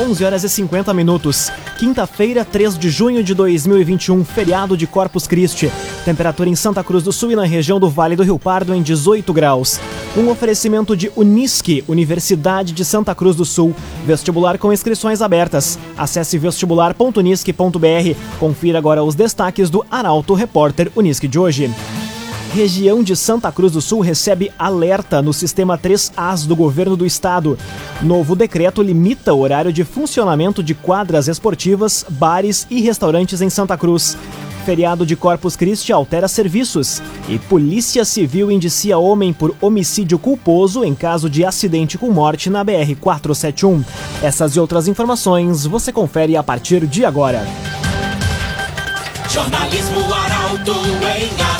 11 horas e 50 minutos. Quinta-feira, 3 de junho de 2021, feriado de Corpus Christi. Temperatura em Santa Cruz do Sul e na região do Vale do Rio Pardo em 18 graus. Um oferecimento de Unisque, Universidade de Santa Cruz do Sul. Vestibular com inscrições abertas. Acesse vestibular.unisque.br. Confira agora os destaques do Arauto Repórter Unisque de hoje região de Santa Cruz do Sul recebe alerta no sistema 3As do governo do estado. Novo decreto limita o horário de funcionamento de quadras esportivas, bares e restaurantes em Santa Cruz. Feriado de Corpus Christi altera serviços. E Polícia Civil indicia homem por homicídio culposo em caso de acidente com morte na BR-471. Essas e outras informações você confere a partir de agora. Jornalismo Arauto em ação.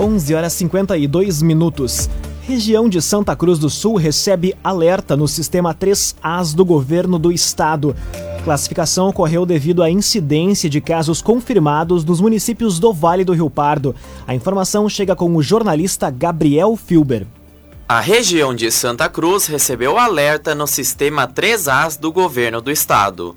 11 horas 52 minutos. Região de Santa Cruz do Sul recebe alerta no sistema 3As do governo do estado. Classificação ocorreu devido à incidência de casos confirmados nos municípios do Vale do Rio Pardo. A informação chega com o jornalista Gabriel Filber. A região de Santa Cruz recebeu alerta no sistema 3As do governo do estado.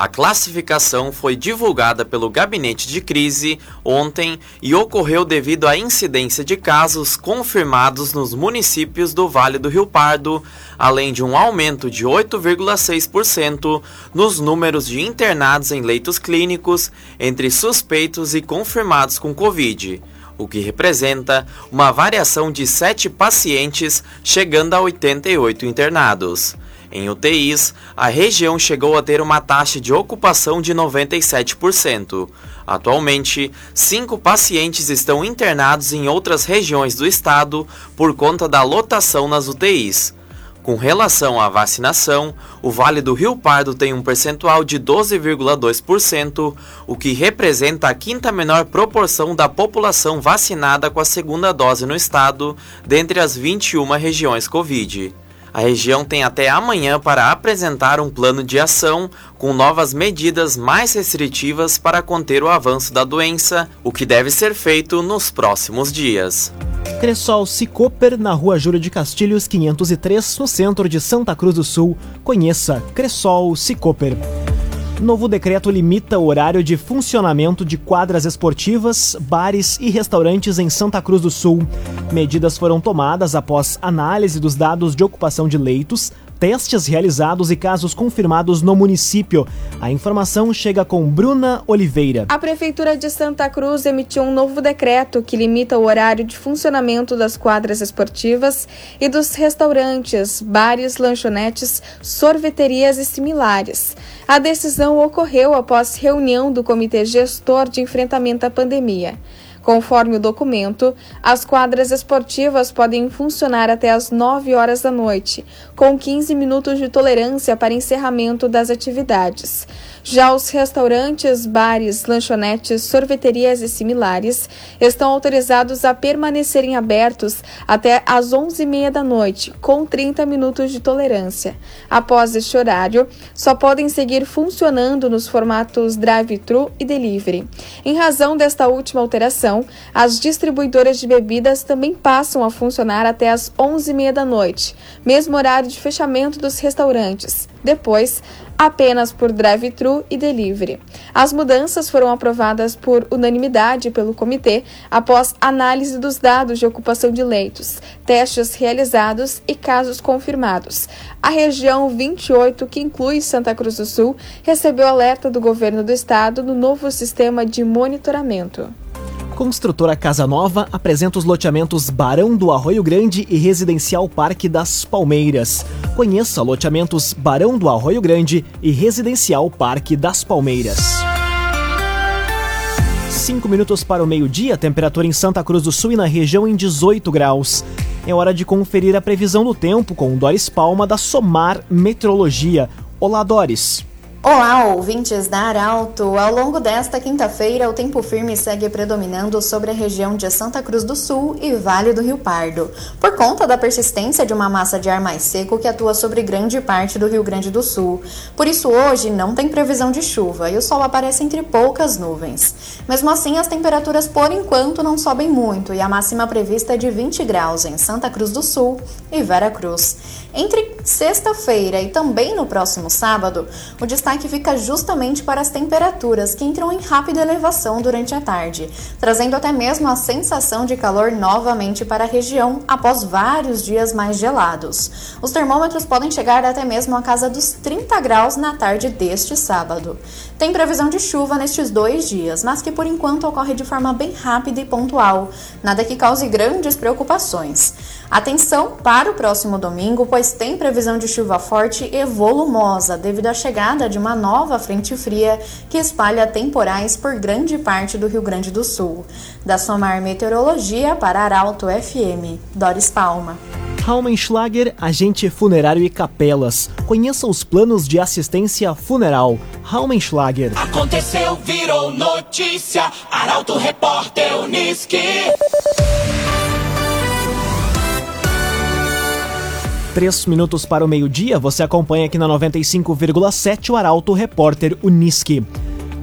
A classificação foi divulgada pelo Gabinete de Crise ontem e ocorreu devido à incidência de casos confirmados nos municípios do Vale do Rio Pardo, além de um aumento de 8,6% nos números de internados em leitos clínicos entre suspeitos e confirmados com Covid o que representa uma variação de 7 pacientes, chegando a 88 internados. Em UTIs, a região chegou a ter uma taxa de ocupação de 97%. Atualmente, cinco pacientes estão internados em outras regiões do estado por conta da lotação nas UTIs. Com relação à vacinação, o Vale do Rio Pardo tem um percentual de 12,2%, o que representa a quinta menor proporção da população vacinada com a segunda dose no estado, dentre as 21 regiões Covid. A região tem até amanhã para apresentar um plano de ação com novas medidas mais restritivas para conter o avanço da doença, o que deve ser feito nos próximos dias. Cressol Cicoper, na rua Júlio de Castilhos, 503, no centro de Santa Cruz do Sul. Conheça Cressol Cicoper. Novo decreto limita o horário de funcionamento de quadras esportivas, bares e restaurantes em Santa Cruz do Sul. Medidas foram tomadas após análise dos dados de ocupação de leitos, testes realizados e casos confirmados no município. A informação chega com Bruna Oliveira. A Prefeitura de Santa Cruz emitiu um novo decreto que limita o horário de funcionamento das quadras esportivas e dos restaurantes, bares, lanchonetes, sorveterias e similares. A decisão ocorreu após reunião do Comitê Gestor de Enfrentamento à Pandemia. Conforme o documento, as quadras esportivas podem funcionar até às 9 horas da noite, com 15 minutos de tolerância para encerramento das atividades. Já os restaurantes, bares, lanchonetes, sorveterias e similares estão autorizados a permanecerem abertos até às 11h30 da noite, com 30 minutos de tolerância. Após este horário, só podem seguir funcionando nos formatos drive-thru e delivery. Em razão desta última alteração, as distribuidoras de bebidas também passam a funcionar até às 11h30 da noite, mesmo horário de fechamento dos restaurantes. Depois, apenas por drive-thru e delivery. As mudanças foram aprovadas por unanimidade pelo comitê após análise dos dados de ocupação de leitos, testes realizados e casos confirmados. A região 28, que inclui Santa Cruz do Sul, recebeu alerta do governo do estado no novo sistema de monitoramento. Construtora Casa Nova apresenta os loteamentos Barão do Arroio Grande e Residencial Parque das Palmeiras. Conheça loteamentos Barão do Arroio Grande e Residencial Parque das Palmeiras. 5 minutos para o meio-dia, temperatura em Santa Cruz do Sul e na região em 18 graus. É hora de conferir a previsão do tempo com Doris Palma da Somar Meteorologia. Olá, Doris. Olá, ouvintes da Arauto! Ao longo desta quinta-feira, o tempo firme segue predominando sobre a região de Santa Cruz do Sul e Vale do Rio Pardo, por conta da persistência de uma massa de ar mais seco que atua sobre grande parte do Rio Grande do Sul. Por isso, hoje não tem previsão de chuva e o sol aparece entre poucas nuvens. Mesmo assim, as temperaturas por enquanto não sobem muito e a máxima prevista é de 20 graus em Santa Cruz do Sul e Vera Cruz. Entre sexta-feira e também no próximo sábado, o destaque fica justamente para as temperaturas que entram em rápida elevação durante a tarde, trazendo até mesmo a sensação de calor novamente para a região após vários dias mais gelados. Os termômetros podem chegar até mesmo a casa dos 30 graus na tarde deste sábado. Tem previsão de chuva nestes dois dias, mas que por enquanto ocorre de forma bem rápida e pontual, nada que cause grandes preocupações. Atenção para o próximo domingo, pois tem previsão de chuva forte e volumosa devido à chegada de uma nova frente fria que espalha temporais por grande parte do Rio Grande do Sul. Da Somar Meteorologia para Arauto FM, Doris Palma. Raumenschlager, agente funerário e capelas. Conheça os planos de assistência funeral. Raumenschlager. Aconteceu, virou notícia. Arauto Repórter Uniski. Três minutos para o meio-dia, você acompanha aqui na 95,7 o Arauto Repórter Uniski.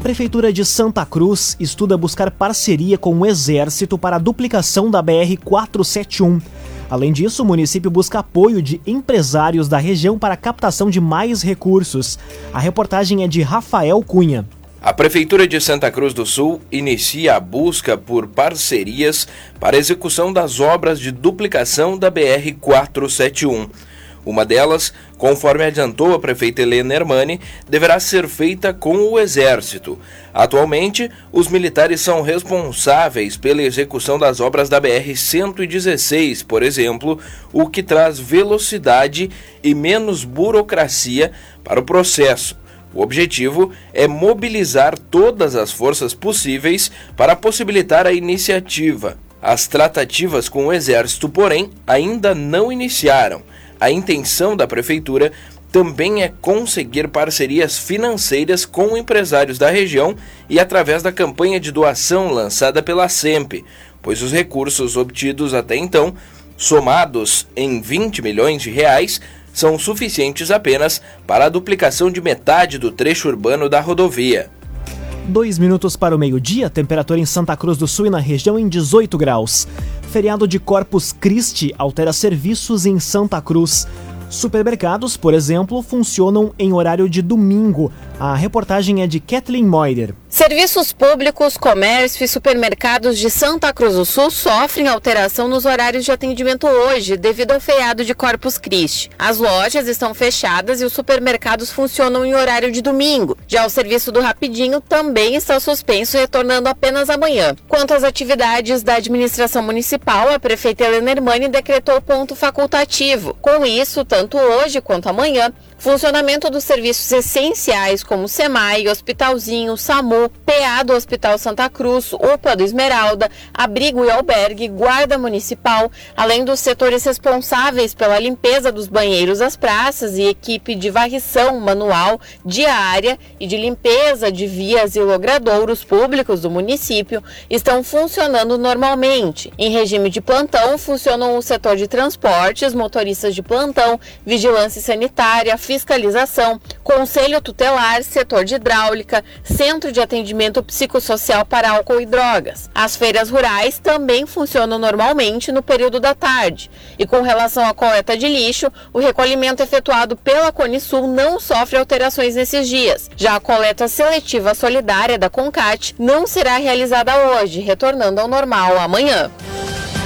Prefeitura de Santa Cruz estuda buscar parceria com o Exército para a duplicação da BR-471. Além disso, o município busca apoio de empresários da região para a captação de mais recursos. A reportagem é de Rafael Cunha. A Prefeitura de Santa Cruz do Sul inicia a busca por parcerias para a execução das obras de duplicação da BR-471. Uma delas, conforme adiantou a prefeita Helena Hermani, deverá ser feita com o Exército. Atualmente, os militares são responsáveis pela execução das obras da BR-116, por exemplo, o que traz velocidade e menos burocracia para o processo. O objetivo é mobilizar todas as forças possíveis para possibilitar a iniciativa. As tratativas com o Exército, porém, ainda não iniciaram. A intenção da Prefeitura também é conseguir parcerias financeiras com empresários da região e através da campanha de doação lançada pela SEMP, pois os recursos obtidos até então, somados em 20 milhões de reais, são suficientes apenas para a duplicação de metade do trecho urbano da rodovia. Dois minutos para o meio-dia, temperatura em Santa Cruz do Sul e na região em 18 graus. Feriado de Corpus Christi altera serviços em Santa Cruz. Supermercados, por exemplo, funcionam em horário de domingo. A reportagem é de Kathleen Moider. Serviços públicos, comércio e supermercados de Santa Cruz do Sul sofrem alteração nos horários de atendimento hoje, devido ao feriado de Corpus Christi. As lojas estão fechadas e os supermercados funcionam em horário de domingo. Já o serviço do Rapidinho também está suspenso, retornando apenas amanhã. Quanto às atividades da administração municipal, a prefeita Helena Hermani decretou ponto facultativo. Com isso, tanto hoje quanto amanhã, funcionamento dos serviços essenciais como SEMAI, Hospitalzinho, SAMU, PA do Hospital Santa Cruz, UPA do Esmeralda, Abrigo e Albergue, Guarda Municipal, além dos setores responsáveis pela limpeza dos banheiros das praças e equipe de varrição manual, diária e de limpeza de vias e logradouros públicos do município estão funcionando normalmente. Em regime de plantão, funcionam o setor de transportes, motoristas de plantão, vigilância sanitária, fiscalização, conselho tutelar, setor de hidráulica, centro de atendimento psicossocial para álcool e drogas. As feiras rurais também funcionam normalmente no período da tarde. E com relação à coleta de lixo, o recolhimento efetuado pela Conisul não sofre alterações nesses dias. Já a coleta seletiva solidária da Concat não será realizada hoje, retornando ao normal amanhã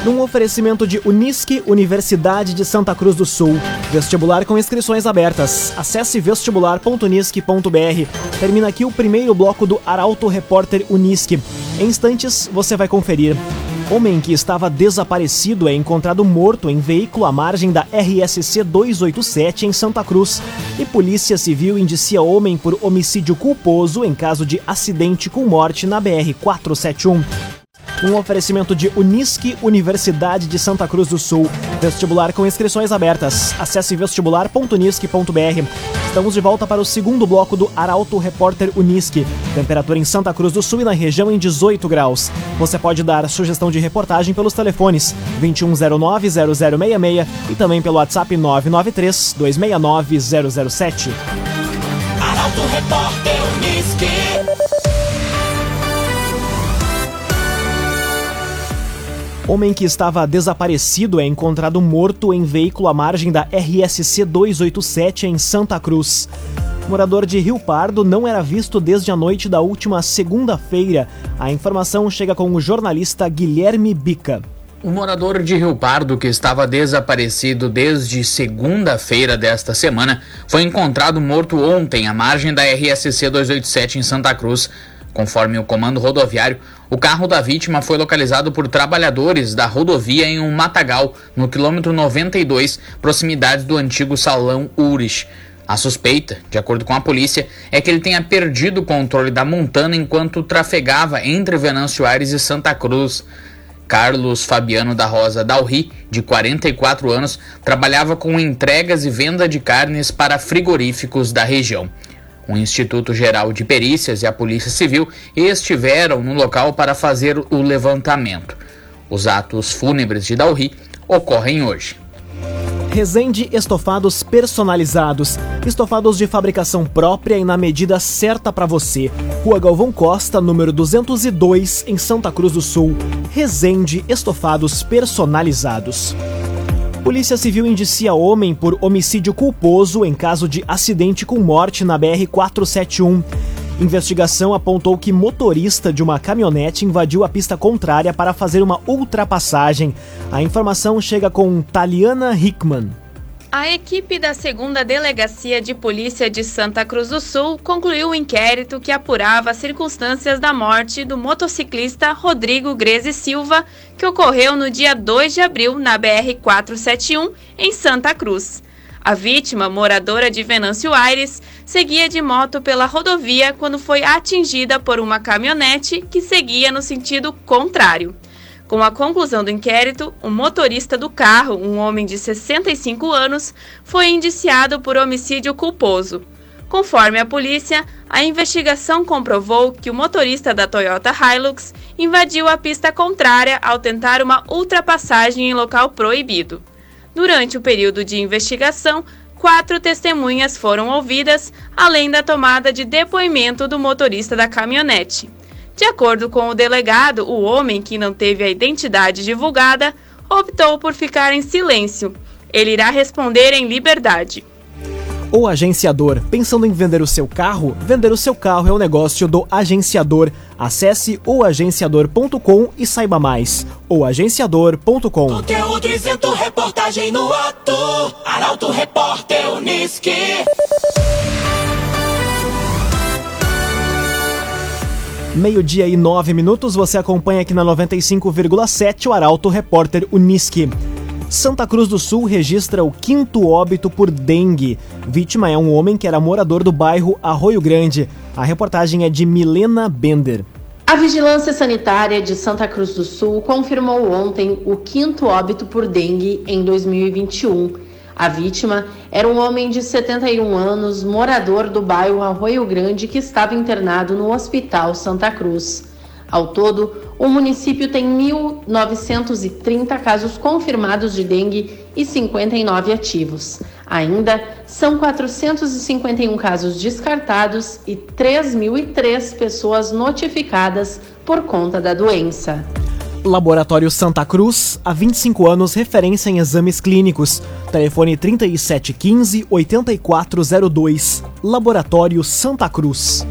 num oferecimento de Unisque, Universidade de Santa Cruz do Sul. Vestibular com inscrições abertas. Acesse vestibular.unisque.br. Termina aqui o primeiro bloco do Arauto Repórter Unisque. Em instantes, você vai conferir. Homem que estava desaparecido é encontrado morto em veículo à margem da RSC 287 em Santa Cruz. E Polícia Civil indicia homem por homicídio culposo em caso de acidente com morte na BR 471. Um oferecimento de Unisque, Universidade de Santa Cruz do Sul. Vestibular com inscrições abertas. Acesse vestibular.unisque.br. Estamos de volta para o segundo bloco do Arauto Repórter Unisque. Temperatura em Santa Cruz do Sul e na região em 18 graus. Você pode dar sugestão de reportagem pelos telefones 2109-0066 e também pelo WhatsApp 993-269-007. Arauto Repórter Unisque. Homem que estava desaparecido é encontrado morto em veículo à margem da RSC 287 em Santa Cruz. morador de Rio Pardo não era visto desde a noite da última segunda-feira. A informação chega com o jornalista Guilherme Bica. O morador de Rio Pardo, que estava desaparecido desde segunda-feira desta semana, foi encontrado morto ontem à margem da RSC 287 em Santa Cruz. Conforme o comando rodoviário, o carro da vítima foi localizado por trabalhadores da rodovia em um matagal, no quilômetro 92, proximidade do antigo salão Ures. A suspeita, de acordo com a polícia, é que ele tenha perdido o controle da montana enquanto trafegava entre Venâncio Aires e Santa Cruz. Carlos Fabiano da Rosa Dalri, de 44 anos, trabalhava com entregas e venda de carnes para frigoríficos da região. O Instituto Geral de Perícias e a Polícia Civil estiveram no local para fazer o levantamento. Os atos fúnebres de Dalri ocorrem hoje. Resende Estofados Personalizados. Estofados de fabricação própria e na medida certa para você. Rua Galvão Costa, número 202, em Santa Cruz do Sul. Resende Estofados Personalizados. Polícia Civil indicia homem por homicídio culposo em caso de acidente com morte na BR-471. Investigação apontou que motorista de uma caminhonete invadiu a pista contrária para fazer uma ultrapassagem. A informação chega com Taliana Hickman. A equipe da segunda Delegacia de Polícia de Santa Cruz do Sul concluiu o um inquérito que apurava as circunstâncias da morte do motociclista Rodrigo Greze Silva, que ocorreu no dia 2 de abril na BR-471, em Santa Cruz. A vítima, moradora de Venâncio Aires, seguia de moto pela rodovia quando foi atingida por uma caminhonete que seguia no sentido contrário. Com a conclusão do inquérito, o motorista do carro, um homem de 65 anos, foi indiciado por homicídio culposo. Conforme a polícia, a investigação comprovou que o motorista da Toyota Hilux invadiu a pista contrária ao tentar uma ultrapassagem em local proibido. Durante o período de investigação, quatro testemunhas foram ouvidas, além da tomada de depoimento do motorista da caminhonete. De acordo com o delegado, o homem, que não teve a identidade divulgada, optou por ficar em silêncio. Ele irá responder em liberdade. O agenciador. Pensando em vender o seu carro? Vender o seu carro é o negócio do agenciador. Acesse oagenciador.com e saiba mais. Oagenciador.com. Conteúdo isento, reportagem no ato. Arauto Repórter Uniski. Meio-dia e nove minutos, você acompanha aqui na 95,7 o Arauto Repórter Uniski. Santa Cruz do Sul registra o quinto óbito por dengue. Vítima é um homem que era morador do bairro Arroio Grande. A reportagem é de Milena Bender. A Vigilância Sanitária de Santa Cruz do Sul confirmou ontem o quinto óbito por dengue em 2021 a vítima era um homem de 71 anos, morador do bairro Arroio Grande, que estava internado no Hospital Santa Cruz. Ao todo, o município tem 1.930 casos confirmados de dengue e 59 ativos. Ainda são 451 casos descartados e 3.003 pessoas notificadas por conta da doença. Laboratório Santa Cruz, há 25 anos, referência em exames clínicos. Telefone 3715-8402. Laboratório Santa Cruz.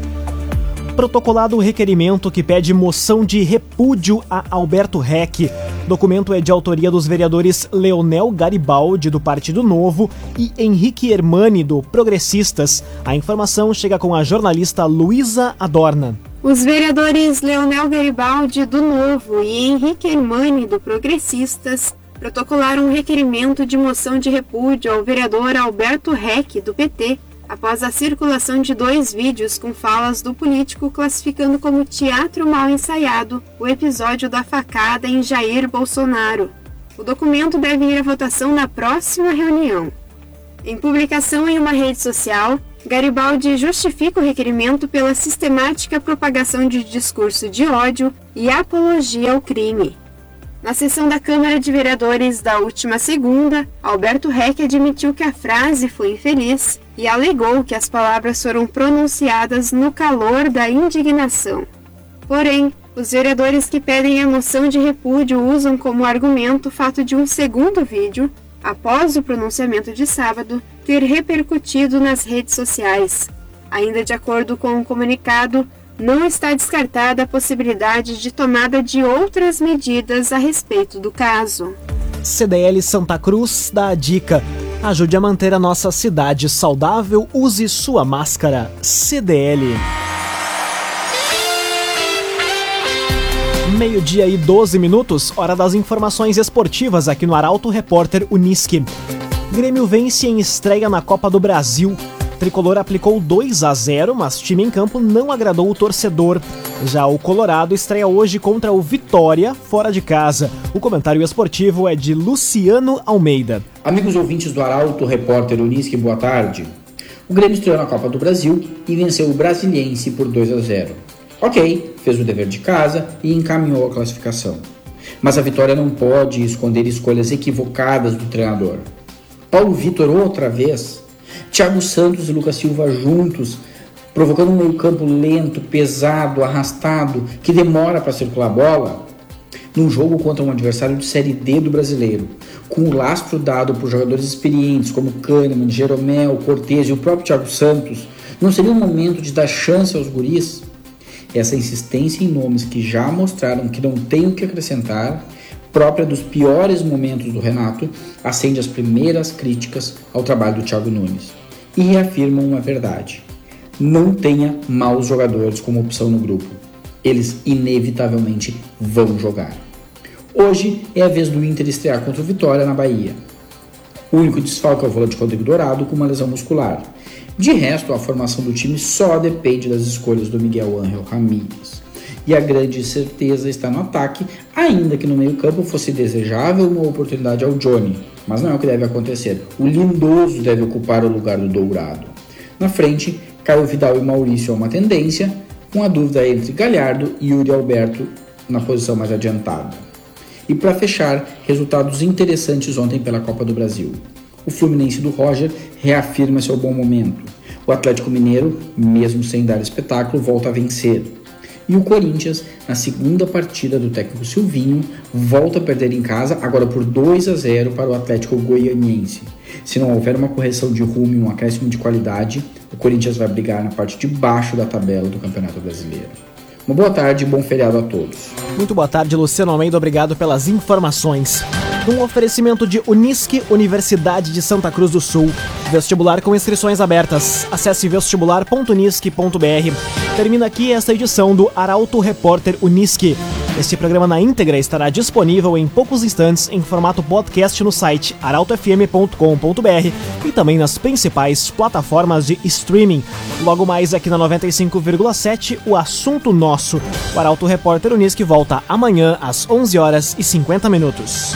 Protocolado o requerimento que pede moção de repúdio a Alberto Reck. Documento é de autoria dos vereadores Leonel Garibaldi, do Partido Novo, e Henrique Hermani, do Progressistas. A informação chega com a jornalista Luísa Adorna. Os vereadores Leonel Garibaldi, do Novo, e Henrique Hermani, do Progressistas, protocolaram um requerimento de moção de repúdio ao vereador Alberto Reck, do PT, após a circulação de dois vídeos com falas do político classificando como teatro mal ensaiado o episódio da facada em Jair Bolsonaro. O documento deve ir à votação na próxima reunião. Em publicação em uma rede social, Garibaldi justifica o requerimento pela sistemática propagação de discurso de ódio e apologia ao crime. Na sessão da Câmara de Vereadores da última segunda, Alberto Reck admitiu que a frase foi infeliz e alegou que as palavras foram pronunciadas no calor da indignação. Porém, os vereadores que pedem a moção de repúdio usam como argumento o fato de um segundo vídeo, após o pronunciamento de sábado, ter repercutido nas redes sociais. Ainda de acordo com o um comunicado, não está descartada a possibilidade de tomada de outras medidas a respeito do caso. CDL Santa Cruz dá a dica. Ajude a manter a nossa cidade saudável, use sua máscara. CDL. Meio-dia e 12 minutos, hora das informações esportivas aqui no Arauto Repórter Uniski. Grêmio vence em estreia na Copa do Brasil. Tricolor aplicou 2 a 0, mas time em campo não agradou o torcedor. Já o Colorado estreia hoje contra o Vitória, fora de casa. O comentário esportivo é de Luciano Almeida. Amigos ouvintes do Arauto Repórter Uniski, boa tarde. O Grêmio estreou na Copa do Brasil e venceu o Brasiliense por 2 a 0. Ok, fez o dever de casa e encaminhou a classificação. Mas a vitória não pode esconder escolhas equivocadas do treinador. Paulo Vitor outra vez, Thiago Santos e Lucas Silva juntos, provocando um meio-campo lento, pesado, arrastado, que demora para circular a bola, num jogo contra um adversário de Série D do brasileiro, com o lastro dado por jogadores experientes como Kahneman, Jeromel, Cortez e o próprio Thiago Santos, não seria o momento de dar chance aos guris? Essa insistência em nomes que já mostraram que não têm o que acrescentar, própria dos piores momentos do Renato, acende as primeiras críticas ao trabalho do Thiago Nunes e reafirma uma verdade. Não tenha maus jogadores como opção no grupo. Eles inevitavelmente vão jogar. Hoje é a vez do Inter estrear contra o Vitória na Bahia. O único desfalque é o volante Rodrigo Dourado com uma lesão muscular. De resto, a formação do time só depende das escolhas do Miguel Ángel Ramírez. E a grande certeza está no ataque, ainda que no meio-campo fosse desejável uma oportunidade ao Johnny, mas não é o que deve acontecer. O Lindoso deve ocupar o lugar do Dourado. Na frente, Caio Vidal e Maurício é uma tendência, com a dúvida entre Galhardo e Yuri Alberto na posição mais adiantada. E para fechar, resultados interessantes ontem pela Copa do Brasil. O Fluminense do Roger reafirma seu bom momento. O Atlético Mineiro, mesmo sem dar espetáculo, volta a vencer. E o Corinthians, na segunda partida do técnico Silvinho, volta a perder em casa, agora por 2 a 0 para o Atlético Goianiense. Se não houver uma correção de rumo e um acréscimo de qualidade, o Corinthians vai brigar na parte de baixo da tabela do Campeonato Brasileiro. Uma boa tarde e bom feriado a todos. Muito boa tarde, Luciano Almeida. Obrigado pelas informações. Um oferecimento de Unisque, Universidade de Santa Cruz do Sul. Vestibular com inscrições abertas. Acesse vestibular.unisque.br. Termina aqui esta edição do Arauto Repórter Unisque. Este programa na íntegra estará disponível em poucos instantes em formato podcast no site arautofm.com.br e também nas principais plataformas de streaming. Logo mais aqui na 95,7, o assunto nosso. O Arauto Repórter Unisque volta amanhã às 11 horas e 50 minutos.